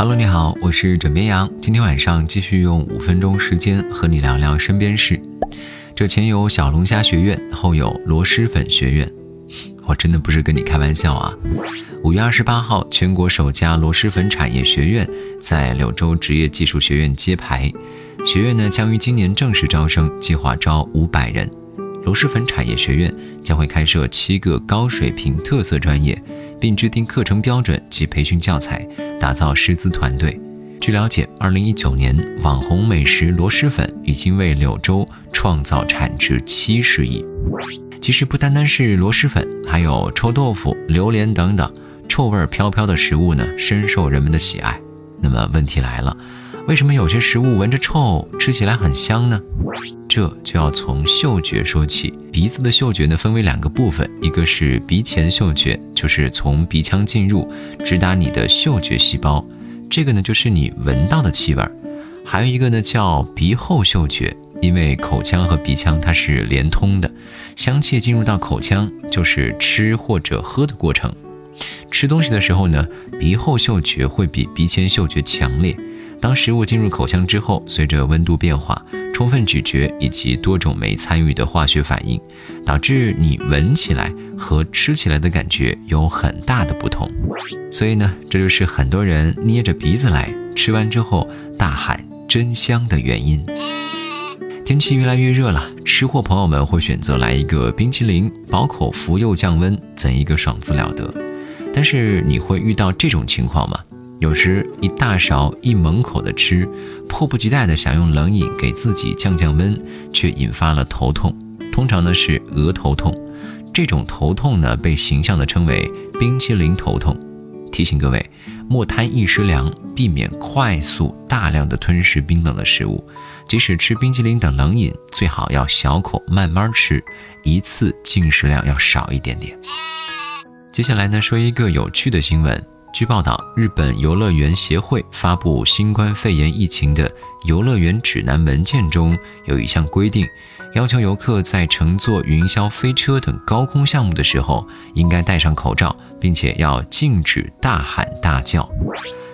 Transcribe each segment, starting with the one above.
Hello，你好，我是枕边羊。今天晚上继续用五分钟时间和你聊聊身边事。这前有小龙虾学院，后有螺蛳粉学院。我真的不是跟你开玩笑啊！五月二十八号，全国首家螺蛳粉产业学院在柳州职业技术学院揭牌。学院呢将于今年正式招生，计划招五百人。螺蛳粉产业学院将会开设七个高水平特色专业，并制定课程标准及培训教材，打造师资团队。据了解，二零一九年网红美食螺蛳粉已经为柳州创造产值七十亿。其实不单单是螺蛳粉，还有臭豆腐、榴莲等等臭味飘飘的食物呢，深受人们的喜爱。那么问题来了。为什么有些食物闻着臭，吃起来很香呢？这就要从嗅觉说起。鼻子的嗅觉呢，分为两个部分，一个是鼻前嗅觉，就是从鼻腔进入，直达你的嗅觉细胞，这个呢就是你闻到的气味；还有一个呢叫鼻后嗅觉，因为口腔和鼻腔它是连通的，香气进入到口腔就是吃或者喝的过程。吃东西的时候呢，鼻后嗅觉会比鼻前嗅觉强烈。当食物进入口腔之后，随着温度变化、充分咀嚼以及多种酶参与的化学反应，导致你闻起来和吃起来的感觉有很大的不同。所以呢，这就是很多人捏着鼻子来吃完之后大喊“真香”的原因。天气越来越热了，吃货朋友们会选择来一个冰淇淋，饱口福又降温，怎一个爽字了得！但是你会遇到这种情况吗？有时一大勺一猛口的吃，迫不及待的想用冷饮给自己降降温，却引发了头痛。通常呢是额头痛，这种头痛呢被形象的称为冰淇淋头痛。提醒各位，莫贪一时凉，避免快速大量的吞食冰冷的食物。即使吃冰淇淋等冷饮，最好要小口慢慢吃，一次进食量要少一点点。接下来呢说一个有趣的新闻。据报道，日本游乐园协会发布新冠肺炎疫情的游乐园指南文件中有一项规定，要求游客在乘坐云霄飞车等高空项目的时候，应该戴上口罩，并且要禁止大喊大叫。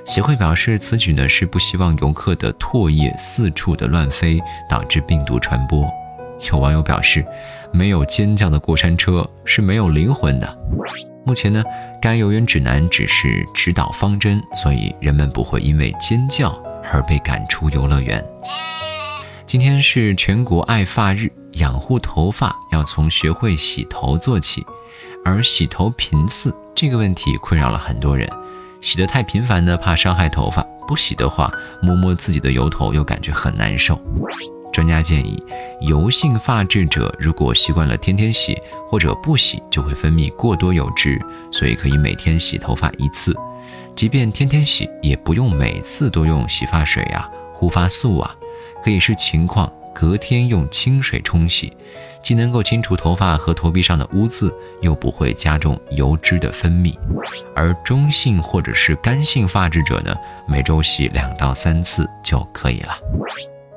协会表示，此举呢是不希望游客的唾液四处的乱飞，导致病毒传播。有网友表示，没有尖叫的过山车是没有灵魂的。目前呢，该游园指南只是指导方针，所以人们不会因为尖叫而被赶出游乐园。今天是全国爱发日，养护头发要从学会洗头做起。而洗头频次这个问题困扰了很多人，洗得太频繁呢，怕伤害头发；不洗的话，摸摸自己的油头又感觉很难受。专家建议，油性发质者如果习惯了天天洗或者不洗，就会分泌过多油脂，所以可以每天洗头发一次。即便天天洗，也不用每次都用洗发水啊、护发素啊，可以视情况隔天用清水冲洗，既能够清除头发和头皮上的污渍，又不会加重油脂的分泌。而中性或者是干性发质者呢，每周洗两到三次就可以了。